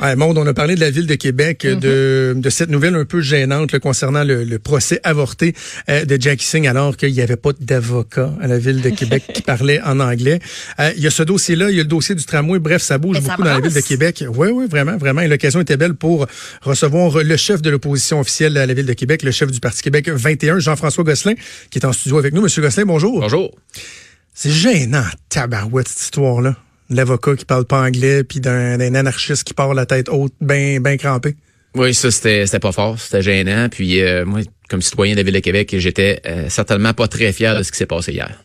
Ouais, on a parlé de la ville de Québec, Mm-hmm. de, de cette nouvelle un peu gênante là, concernant le, le procès avorté euh, de Jackie Singh, alors qu'il n'y avait pas d'avocat à la ville de Québec qui parlait en anglais. Euh, il y a ce dossier-là, il y a le dossier du tramway. Bref, ça bouge ça beaucoup dans la ville de. Québec. Oui, oui, vraiment, vraiment. Et l'occasion était belle pour recevoir le chef de l'opposition officielle à la ville de Québec, le chef du Parti Québec 21, Jean-François Gosselin, qui est en studio avec nous. Monsieur Gosselin, bonjour. Bonjour. C'est gênant, tabarouette, cette histoire-là. L'avocat qui parle pas anglais, puis d'un anarchiste qui part la tête haute, bien ben crampé. Oui, ça, c'était c'était pas fort, c'était gênant. Puis euh, moi, comme citoyen de la Ville de Québec, j'étais euh, certainement pas très fier de ce qui s'est passé hier.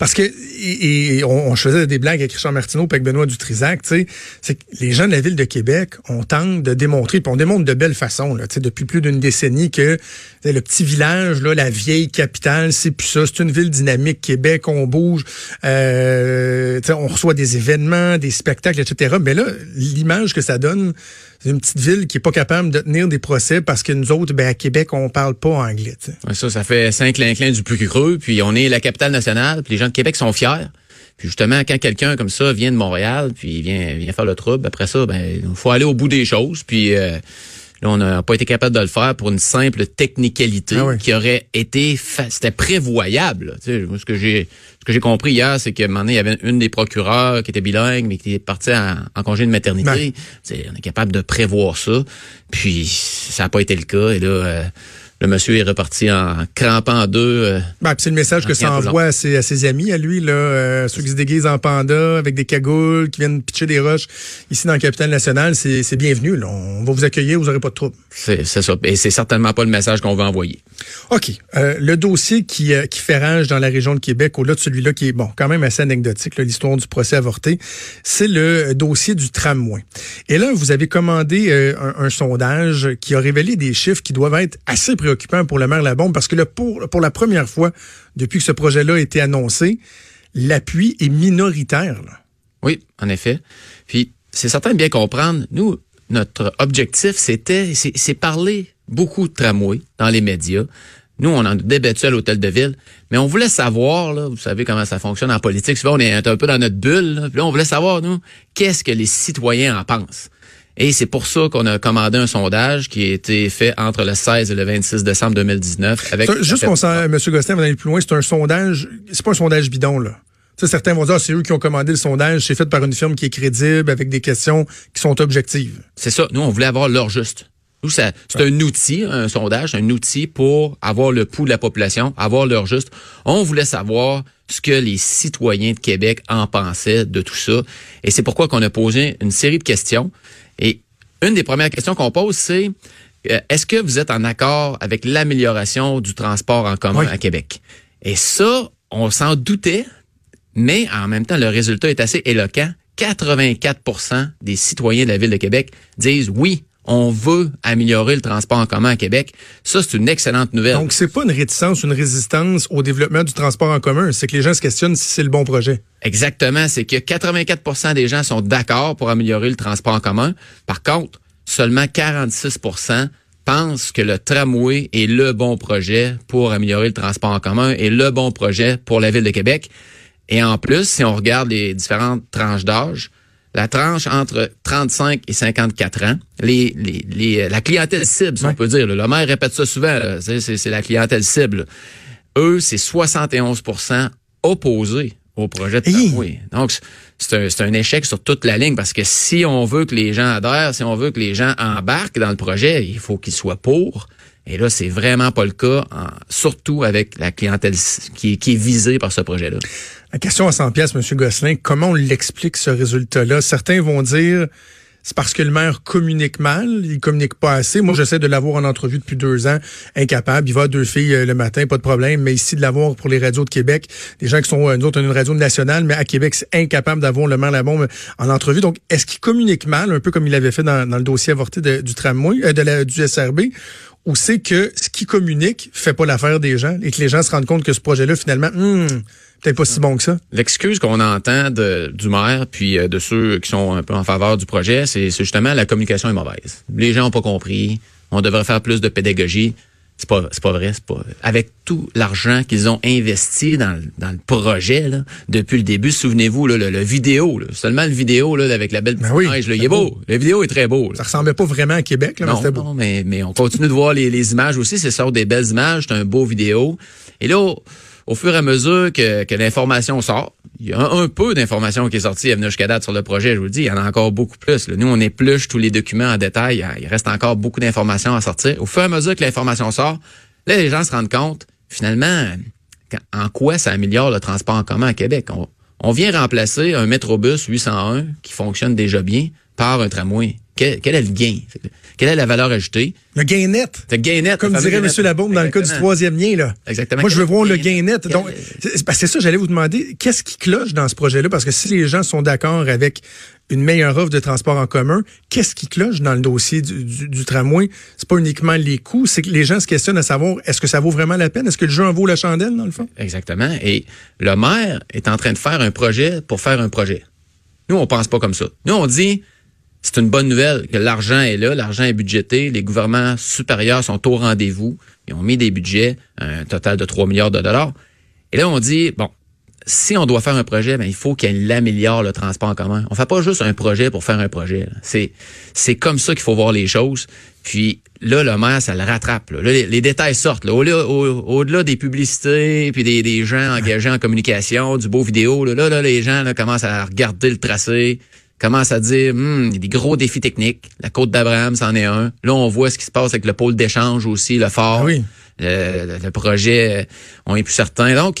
Parce que et, et on, on faisait des blagues avec Richard Martineau avec Benoît Dutrisac, tu sais, c'est que les gens de la ville de Québec, on tente de démontrer, puis on démontre de belle façon, là, tu sais, depuis plus d'une décennie que le petit village, là, la vieille capitale, c'est plus ça, c'est une ville dynamique, Québec, on bouge, euh, tu sais, on reçoit des événements, des spectacles, etc. Mais là, l'image que ça donne, une petite ville qui est pas capable de tenir des procès parce que nous autres, ben à Québec, on parle pas anglais. Ouais, ça, ça fait cinq clinclins du plus creux. Puis on est la capitale nationale. Puis les gens de Québec sont fiers. Puis justement, quand quelqu'un comme ça vient de Montréal, puis vient, vient faire le trouble, après ça, ben, il faut aller au bout des choses. Puis euh, là, on n'a pas été capable de le faire pour une simple technicalité Ah oui. qui aurait été, fa- c'était prévoyable. Tu sais, ce que j'ai, ce que j'ai compris hier, c'est que un moment donné, il y avait une des procureurs qui était bilingue, mais qui est partie en, en congé de maternité. Tu sais, on est capable de prévoir ça. Puis ça n'a pas été le cas. Et là, euh, le monsieur est reparti en crampant en deux. euh, Ben, c'est le message que ça envoie à ses, à ses amis, à lui, là, euh, ceux qui se déguisent en panda, avec des cagoules, qui viennent pitcher des roches ici dans la capitale nationale. C'est bienvenu. Là. On va vous accueillir, vous n'aurez pas de trouble. c'est ça. Et c'est certainement pas le message qu'on veut envoyer. OK. Euh, le dossier qui, qui fait rage dans la région de Québec, au-delà de celui-là qui est, bon, quand même assez anecdotique, l'histoire du procès avorté, c'est le dossier du tramway. Et là, vous avez commandé un, un sondage qui a révélé des chiffres qui doivent être assez préoccupants pour le maire Labombe, parce que pour, pour la première fois depuis que ce projet-là a été annoncé, l'appui est minoritaire. Oui, en effet. Puis c'est certain de bien comprendre. Nous, notre objectif, c'était, c'est parler beaucoup de tramway dans les médias. Nous, on en débattu à l'hôtel de ville, mais on voulait savoir, là, vous savez comment ça fonctionne en politique. Souvent, on est un peu dans notre bulle. Puis là, on voulait savoir, nous, qu'est-ce que les citoyens en pensent. Et c'est pour ça qu'on a commandé un sondage qui a été fait entre le 16 et le 26 décembre 2019. Avec Juste qu'on sent, M. Gostin, va aller plus loin, c'est un sondage, c'est pas un sondage bidon, là. Tu sais, certains vont dire, ah, c'est eux qui ont commandé le sondage, c'est fait par une firme qui est crédible, avec des questions qui sont objectives. C'est ça. Nous, on voulait avoir l'heure juste. C'est un outil, un sondage, un outil pour avoir le pouls de la population, avoir l'heure juste. On voulait savoir ce que les citoyens de Québec en pensaient de tout ça. Et c'est pourquoi qu'on a posé une série de questions. Et une des premières questions qu'on pose, c'est euh, est-ce que vous êtes en accord avec l'amélioration du transport en commun Oui. à Québec? Et ça, on s'en doutait, mais en même temps, le résultat est assez éloquent. 84% des citoyens de la Ville de Québec disent oui, on veut améliorer le transport en commun à Québec. Ça, c'est une excellente nouvelle. Donc, c'est pas une réticence, une résistance au développement du transport en commun, c'est que les gens se questionnent si c'est le bon projet. Exactement, c'est que 84% des gens sont d'accord pour améliorer le transport en commun. Par contre, seulement 46% pensent que le tramway est le bon projet pour améliorer le transport en commun et le bon projet pour la ville de Québec. Et en plus, si on regarde les différentes tranches d'âge, la tranche entre 35 et 54 ans, les, les, les- la clientèle cible, si Ouais. on peut dire, là, le maire répète ça souvent, c'est, la clientèle cible. Eux, c'est 71% opposés au projet de tramway. Donc, c'est un, échec sur toute la ligne parce que si on veut que les gens adhèrent, si on veut que les gens embarquent dans le projet, il faut qu'ils soient pour. Et là, c'est vraiment pas le cas, en- surtout avec la clientèle qui, est- qui est visée par ce projet-là. La question à 100 pièces, M. Gosselin, comment on l'explique ce résultat-là? Certains vont dire c'est parce que le maire communique mal, il communique pas assez. Moi, j'essaie de l'avoir en entrevue depuis deux ans, incapable. Il va à deux filles euh, le matin, pas de problème. Mais ici, de l'avoir pour les radios de Québec, des gens qui sont, euh, nous autres, une radio nationale, mais à Québec, c'est incapable d'avoir le maire Labombe en entrevue. Donc, est-ce qu'il communique mal, un peu comme il avait fait dans, le dossier avorté du tramway, euh, de la, du SRB? Ou c'est que ce qui communique fait pas l'affaire des gens et que les gens se rendent compte que ce projet-là, finalement, hmm, peut-être pas si bon que ça? L'excuse qu'on entend de- du maire puis euh, de ceux qui sont un peu en faveur du projet, c'est justement la communication est mauvaise. Les gens n'ont pas compris. On devrait faire plus de pédagogie. C'est pas, c'est pas vrai. C'est pas, avec tout l'argent qu'ils ont investi dans, le- dans le projet là, depuis le début, souvenez-vous, là, le, le vidéo, là, seulement le vidéo là, avec la belle petite Ben oui, neige, là, il est beau. Le vidéo est très beau. là. Ça ressemblait pas vraiment à Québec, là, mais Non, c'était beau. non, mais, mais on continue de voir les, les images aussi. C'est ça, des belles images, c'est un beau vidéo. Et là, au, fur et à mesure que, l'information sort, il y a un, peu d'information qui est sortie à venir jusqu'à date sur le projet. Je vous le dis, il y en a encore beaucoup plus. là. Nous, on épluche tous les documents en détail. A- Il reste encore beaucoup d'informations à sortir. Au fur et à mesure que l'information sort, là, les gens se rendent compte, finalement, en quoi ça améliore le transport en commun à Québec. On, vient remplacer un Métrobus 801 qui fonctionne déjà bien par un tramway. Quel est le gain? Quelle est la valeur ajoutée? Le gain net. Le gain net. Comme dirait M. Labaume dans le cas du troisième lien, là. Exactement. Moi, je veux voir le gain net. Donc, c'est parce que c'est ça, j'allais vous demander, qu'est-ce qui cloche dans ce projet-là? Parce que si les gens sont d'accord avec une meilleure offre de transport en commun, qu'est-ce qui cloche dans le dossier du, du, du tramway? C'est pas uniquement les coûts, c'est que les gens se questionnent à savoir, est-ce que ça vaut vraiment la peine? Est-ce que le jeu en vaut la chandelle, dans le fond? Exactement. Et le maire est en train de faire un projet pour faire un projet. Nous, on pense pas comme ça. Nous, on dit, c'est une bonne nouvelle que l'argent est là, l'argent est budgété, les gouvernements supérieurs sont au rendez-vous, ils ont mis des budgets, un total de 3 milliards de dollars. Et là, on dit, bon, si on doit faire un projet, ben, il faut qu'il améliore le transport en commun. On fait pas juste un projet pour faire un projet. C'est, c'est comme ça qu'il faut voir les choses. Puis là, le maire, ça le rattrape. Les, détails sortent. Là. Au-delà, au- au-delà des publicités, puis des, des gens engagés en communication, du beau vidéo, là, là, là, les gens commencent à regarder le tracé, commencent à dire, Hum, il y a des gros défis techniques. La côte d'Abraham, c'en est un. Là, on voit ce qui se passe avec le pôle d'échange aussi, le fort. Ah oui. Le, le- projet, euh, on est plus certain. Donc,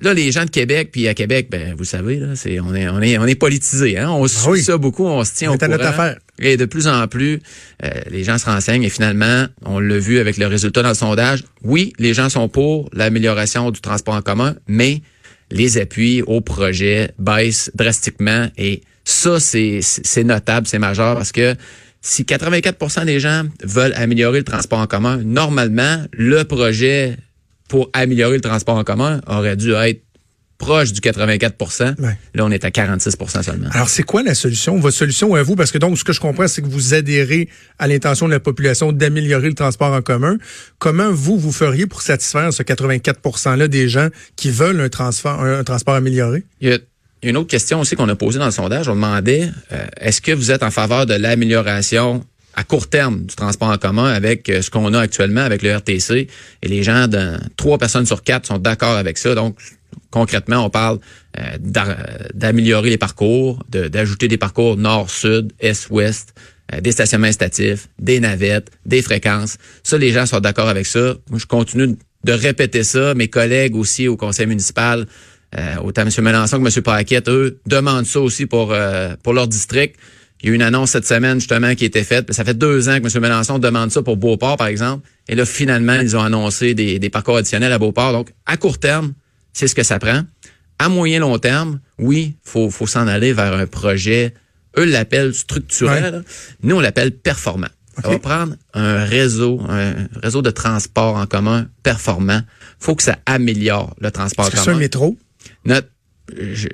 là, les gens de Québec, puis à Québec, ben, vous savez, là, c'est, on est, on est, on est politisé, hein. On suit Ah oui. ça beaucoup, on se tient On au courant. notre affaire. Et de plus en plus, euh, les gens se renseignent et finalement, on l'a vu avec le résultat dans le sondage. Oui, les gens sont pour l'amélioration du transport en commun, mais les appuis au projet baissent drastiquement et ça, c'est, notable, c'est majeur parce que si 84% des gens veulent améliorer le transport en commun, normalement, le projet pour améliorer le transport en commun aurait dû être proche du 84 Ouais. Là, on est à 46% seulement. Alors, c'est quoi la solution? Votre solution à vous? Parce que donc, ce que je comprends, c'est que vous adhérez à l'intention de la population d'améliorer le transport en commun. Comment vous, vous feriez pour satisfaire ce 84 %-là des gens qui veulent un, transfert, un, un transport amélioré? Il y a une autre question aussi qu'on a posée dans le sondage. On demandait euh, est-ce que vous êtes en faveur de l'amélioration à court terme du transport en commun avec euh, ce qu'on a actuellement avec le RTC et les gens de trois personnes sur quatre sont d'accord avec ça. Donc concrètement, on parle euh, d'a- d'améliorer les parcours, d'ajouter des parcours nord-sud, est-ouest, des stationnements instatifs, des navettes, des fréquences. Ça, les gens sont d'accord avec ça. Je continue de répéter ça. Mes collègues aussi au conseil municipal, euh, autant M. Mélenchon que M. Paquette, eux, demandent ça aussi pour, euh, pour leur district. Il y a eu une annonce cette semaine, justement, qui a été faite. Ça fait deux ans que M. Mélenchon demande ça pour Beauport, par exemple. Et là, finalement, ils ont annoncé des, des parcours additionnels à Beauport. Donc, à court terme, c'est ce que ça prend. À moyen long terme, oui, faut, faut s'en aller vers un projet. Eux l'appellent structurel. Ouais. Nous, on l'appelle performant. Ça OK. va prendre un réseau, un réseau de transport en commun performant. faut que ça améliore le transport en que c'est un commun. métro? Notre,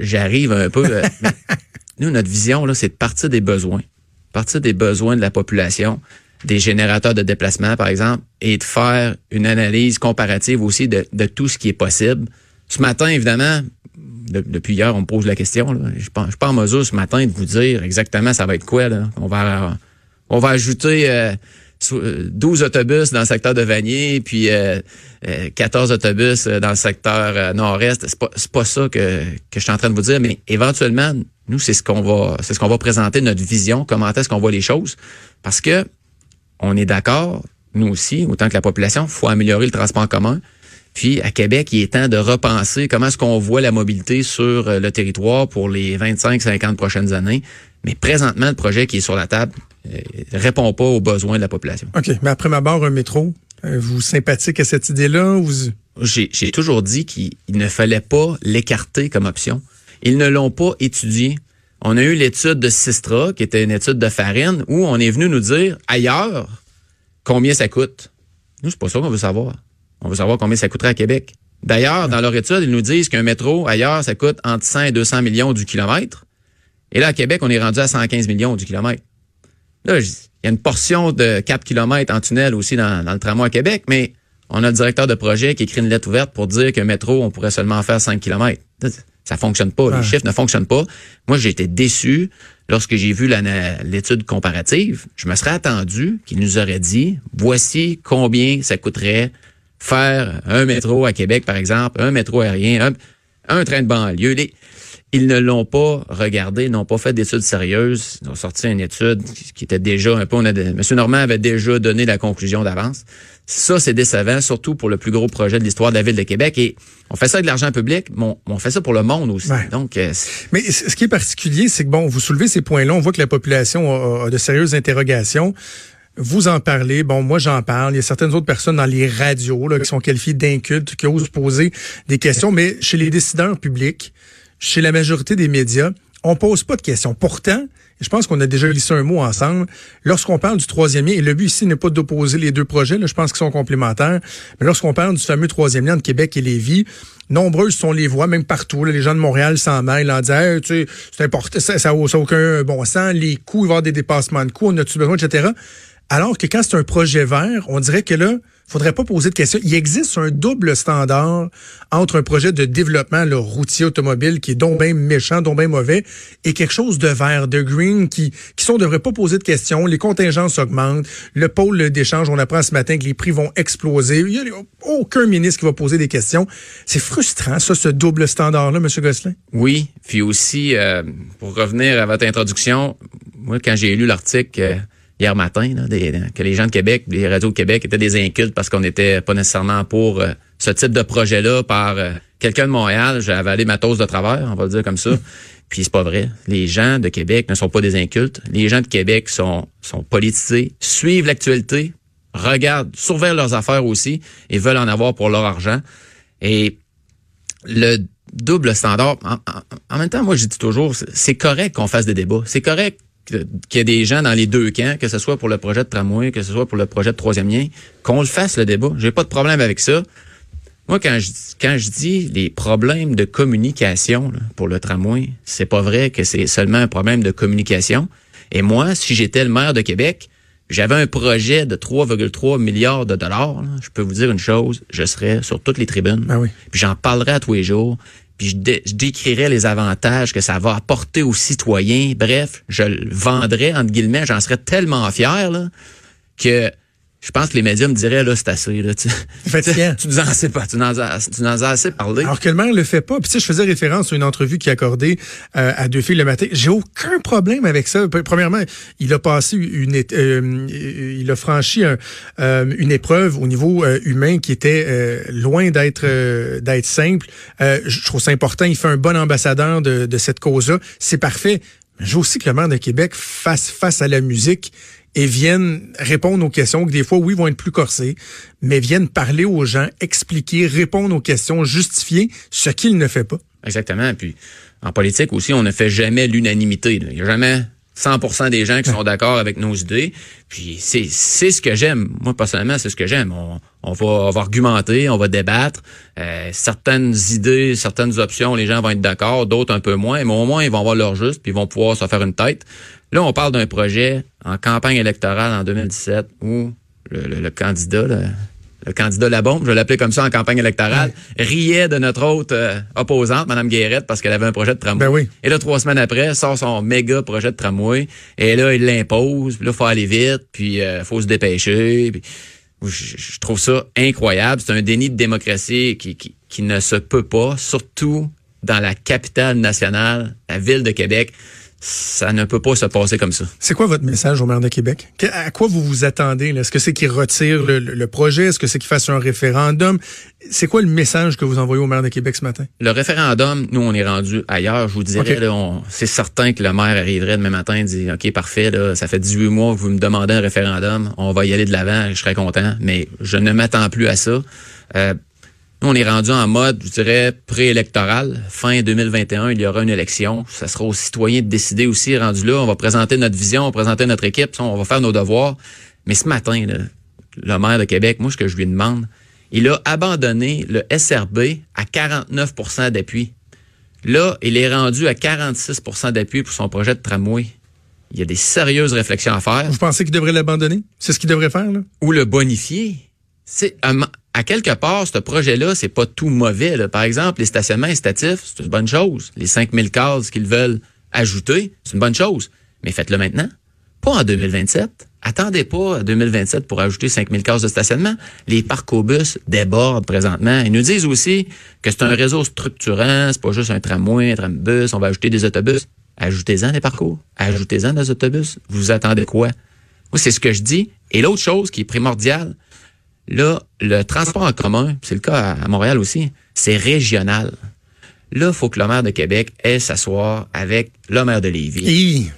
j'arrive un peu. euh, mais nous, notre vision, là, c'est de partir des besoins. Partir des besoins de la population, des générateurs de déplacement, par exemple, et de faire une analyse comparative aussi de, de tout ce qui est possible. Ce matin, évidemment, de- depuis hier, on me pose la question. là. Je ne suis pas- je suis pas en mesure ce matin de vous dire exactement ça va être quoi. Là. On va on va ajouter euh, 12 autobus dans le secteur de Vanier, puis euh, euh, 14 autobus euh, dans le secteur euh, nord-est. C'est pas, pas ça que, que je suis en train de vous dire, mais éventuellement, nous, c'est ce qu'on va c'est ce qu'on va présenter, notre vision, comment est-ce qu'on voit les choses. Parce que on est d'accord, nous aussi, autant que la population, faut améliorer le transport en commun. Puis à Québec, il est temps de repenser comment est-ce qu'on voit la mobilité sur euh, le territoire pour les 25-50 prochaines années. Mais présentement, le projet qui est sur la table euh, répond pas aux besoins de la population. OK. Mais après ma barre, un métro, euh, vous sympathique à cette idée-là? Vous... J'ai toujours dit qu'il il ne fallait pas l'écarter comme option. Ils ne l'ont pas étudié. On a eu l'étude de Sistra, qui était une étude de farine, où on est venu nous dire ailleurs combien ça coûte? Nous, c'est pas ça qu'on veut savoir. On veut savoir combien ça coûterait à Québec. D'ailleurs, dans leur étude, ils nous disent qu'un métro ailleurs, ça coûte entre 100 et 200 millions du kilomètre. Et là, à Québec, on est rendu à 115 millions du kilomètre. Là, il y a une portion de 4 km en tunnel aussi dans, dans le tramway à Québec, mais on a le directeur de projet qui écrit une lettre ouverte pour dire qu'un métro, on pourrait seulement faire 5 km. Ça fonctionne pas. Les chiffres ne fonctionnent pas. Moi, j'ai été déçu lorsque j'ai vu l'étude comparative. Je me serais attendu qu'il nous aurait dit, voici combien ça coûterait faire un métro à Québec, par exemple, un métro aérien, un, train de banlieue. ils ne l'ont pas regardé, n'ont pas fait d'études sérieuses. Ils ont sorti une étude qui était déjà un peu... On a, M. Normand avait déjà donné la conclusion d'avance. Ça, c'est décevant, surtout pour le plus gros projet de l'histoire de la ville de Québec. Et on fait ça avec l'argent public, mais on, fait ça pour le monde aussi. Donc, euh, mais ce qui est particulier, c'est que bon, vous soulevez ces points-là, on voit que la population a, de sérieuses interrogations. Vous en parlez, bon, moi j'en parle. Il y a certaines autres personnes dans les radios là, qui sont qualifiées d'incultes, qui osent poser des questions, mais chez les décideurs publics, chez la majorité des médias, on pose pas de questions. Pourtant, je pense qu'on a déjà glissé un mot ensemble. Lorsqu'on parle du troisième lien, et le but ici n'est pas d'opposer les deux projets, là, je pense qu'ils sont complémentaires, mais lorsqu'on parle du fameux troisième lien de Québec et Lévis, nombreuses sont les voix, même partout. les gens de Montréal s'en mêlent en disant tu sais, c'est important, ça n'a aucun bon sens, les coûts, il va y avoir des dépassements de coûts, on a-tu besoin, etc. Alors que quand c'est un projet vert, on dirait que là, faudrait pas poser de questions. Il existe un double standard entre un projet de développement le routier automobile qui est donc bien méchant, donc bien mauvais, et quelque chose de vert, de green, qui, qui sont devrait pas poser de questions. Les contingences augmentent. Le pôle d'échange, on apprend ce matin que les prix vont exploser. Il y a aucun ministre qui va poser des questions. C'est frustrant, ça, ce double standard-là, M. Gosselin. Oui. Puis aussi, euh, pour revenir à votre introduction, moi, quand j'ai lu l'article, euh, hier matin, que les gens de Québec, les radios de Québec étaient des incultes parce qu'on n'était pas nécessairement pour euh, ce type de projet-là par euh, quelqu'un de Montréal. J'avais allé ma dose de travers, on va le dire comme ça. Puis c'est pas vrai. Les gens de Québec ne sont pas des incultes. Les gens de Québec sont, sont politisés, suivent l'actualité, regardent, surveillent leurs affaires aussi et veulent en avoir pour leur argent. Et le double standard, en, en même temps, moi je dis toujours, c'est correct qu'on fasse des débats. C'est correct qu'il y ait des gens dans les deux camps, que ce soit pour le projet de tramway, que ce soit pour le projet de troisième lien, qu'on le fasse le débat. J'ai pas de problème avec ça. Moi, quand je, quand je dis les problèmes de communication pour le tramway, c'est pas vrai que c'est seulement un problème de communication. Et moi, si j'étais le maire de Québec, j'avais un projet de 3,3 milliards de dollars, je peux vous dire une chose, je serais sur toutes les tribunes. Ben oui. Puis j'en parlerais à tous les jours puis je, décrirais les avantages que ça va apporter aux citoyens. Bref, je le vendrais, entre guillemets, j'en serais tellement fier là, que je pense que les médias me diraient, là, c'est assez, là, tu, tu nous en sais pas, tu nous en, as, assez parlé. Alors que le maire le fait pas. Puis tu sais, je faisais référence à une entrevue qu'il a accordée euh, à deux filles le matin. J'ai aucun problème avec ça. Premièrement, il a passé une, euh, il a franchi euh, une épreuve au niveau humain qui était loin d'être d'être simple. je trouve ça important. Il fait un bon ambassadeur de, de cette cause-là. C'est parfait. Mais je veux aussi que le maire de Québec fasse face à la musique et viennent répondre aux questions que des fois, oui, vont être plus corsées, mais viennent parler aux gens, expliquer, répondre aux questions, justifier ce qu'il ne fait pas. Exactement. Puis en politique aussi, on ne fait jamais l'unanimité. Il n'y a jamais 100% des gens qui sont d'accord avec nos idées. Puis c'est c'est ce que j'aime. Moi personnellement, c'est ce que j'aime. On, on, va, on va argumenter, on va débattre. Euh, certaines idées, certaines options, les gens vont être d'accord, d'autres un peu moins, mais au moins ils vont avoir leur juste, puis ils vont pouvoir se faire une tête. Là, on parle d'un projet en campagne électorale en 2017 où le, candidat, le, candidat La Bombe, je l'appelais comme ça en campagne électorale, riait de notre autre euh, opposante, Mme Guérette, parce qu'elle avait un projet de tramway. Ben oui. Et là, trois semaines après, sort son méga projet de tramway. Et là, il l'impose. Puis là, faut aller vite. Puis euh, faut se dépêcher. je, trouve ça incroyable. C'est un déni de démocratie qui, qui, qui ne se peut pas, surtout dans la capitale nationale, la ville de Québec ça ne peut pas se passer comme ça. C'est quoi votre message au maire de Québec? À quoi vous vous attendez? Est-ce que c'est qu'il retire le, projet? Est-ce que c'est qu'il fasse un référendum? C'est quoi le message que vous envoyez au maire de Québec ce matin? Le référendum, nous, on est rendu ailleurs. Je vous dirais, c'est certain que le maire arriverait demain matin et dit, OK, parfait, là, ça fait 18 mois que vous me demandez un référendum. On va y aller de l'avant, je serais content. Mais je ne m'attends plus à ça. Euh, on est rendu en mode, je dirais, préélectoral. Fin 2021, il y aura une élection. Ça sera aux citoyens de décider aussi, rendu là. On va présenter notre vision, on va présenter notre équipe, on va faire nos devoirs. Mais ce matin, le maire de Québec, moi, ce que je lui demande, il a abandonné le SRB à 49% d'appui. Là, il est rendu à 46% d'appui pour son projet de tramway. Il y a des sérieuses réflexions à faire. Vous pensez qu'il devrait l'abandonner? C'est ce qu'il devrait faire, là? Ou le bonifier? C'est à, quelque part, ce projet-là, c'est pas tout mauvais. Par exemple, les stationnements incitatifs, c'est une bonne chose. Les 5000 cases qu'ils veulent ajouter, c'est une bonne chose. Mais faites-le maintenant. Pas en 2027. Attendez pas à 2027 pour ajouter 5000 cases de stationnement. Les parcs au bus débordent présentement. Ils nous disent aussi que c'est un réseau structurant, c'est pas juste un tramway, un trambus, on va ajouter des autobus. Ajoutez-en des parcours, ajoutez-en des autobus. Vous attendez quoi? Moi, c'est ce que je dis. Et l'autre chose qui est primordiale, là, le transport en commun, c'est le cas à Montréal aussi, c'est régional. Là, il faut que le maire de Québec ait s'asseoir avec le maire de Lévis.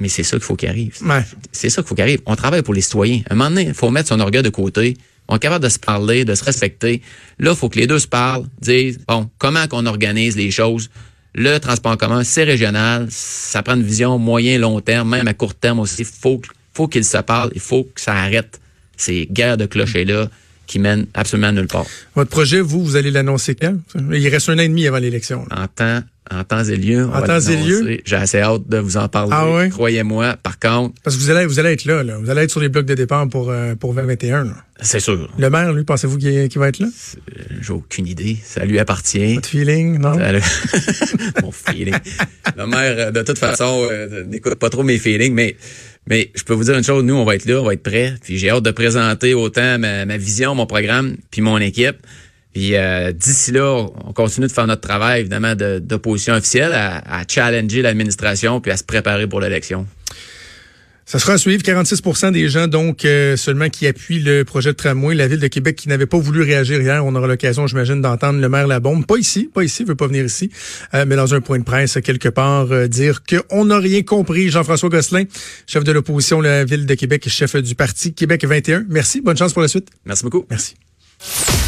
Mais c'est ça qu'il faut qu'il arrive. Ouais. C'est ça qu'il faut qu'il arrive. On travaille pour les citoyens. À un moment donné, il faut mettre son orgueil de côté. On est capable de se parler, de se respecter. Là, il faut que les deux se parlent, disent, bon, comment qu'on organise les choses? Le transport en commun, c'est régional. Ça prend une vision moyen, long terme, même à court terme aussi. Faut, faut qu'ils se parlent. Il faut que ça arrête ces guerres de clochers-là qui mènent absolument nulle part. Votre projet, vous, vous allez l'annoncer quand? Il reste un an et demi avant l'élection. En temps, en temps et lieu. En temps et lieu? J'ai assez hâte de vous en parler. Ah ouais? Croyez-moi. Par contre. Parce que vous allez, vous allez être là, là. Vous allez être sur les blocs de départ pour, euh, pour 2021, C'est sûr. Le maire, lui, pensez-vous qu'il va être là? J'ai aucune idée. Ça lui appartient. Votre feeling, non? Mon feeling. Le maire, de toute façon, euh, n'écoute pas trop mes feelings, mais mais je peux vous dire une chose, nous, on va être là, on va être prêts. Puis j'ai hâte de présenter autant ma, vision, mon programme, puis mon équipe. Puis euh, d'ici là, on continue de faire notre travail, évidemment, d'opposition officielle, à, à challenger l'administration, puis à se préparer pour l'élection. Ça sera à suivre. 46% des gens, donc, euh, seulement qui appuient le projet de tramway. La Ville de Québec qui n'avait pas voulu réagir hier. On aura l'occasion, j'imagine, d'entendre le maire Labombe. Pas ici, pas ici, veut pas venir ici, euh, mais dans un point de presse, quelque part, euh, dire qu'on n'a rien compris. Jean-François Gosselin, chef de l'opposition, la Ville de Québec, chef du parti Québec 21. Merci. Bonne chance pour la suite. Merci beaucoup. Merci.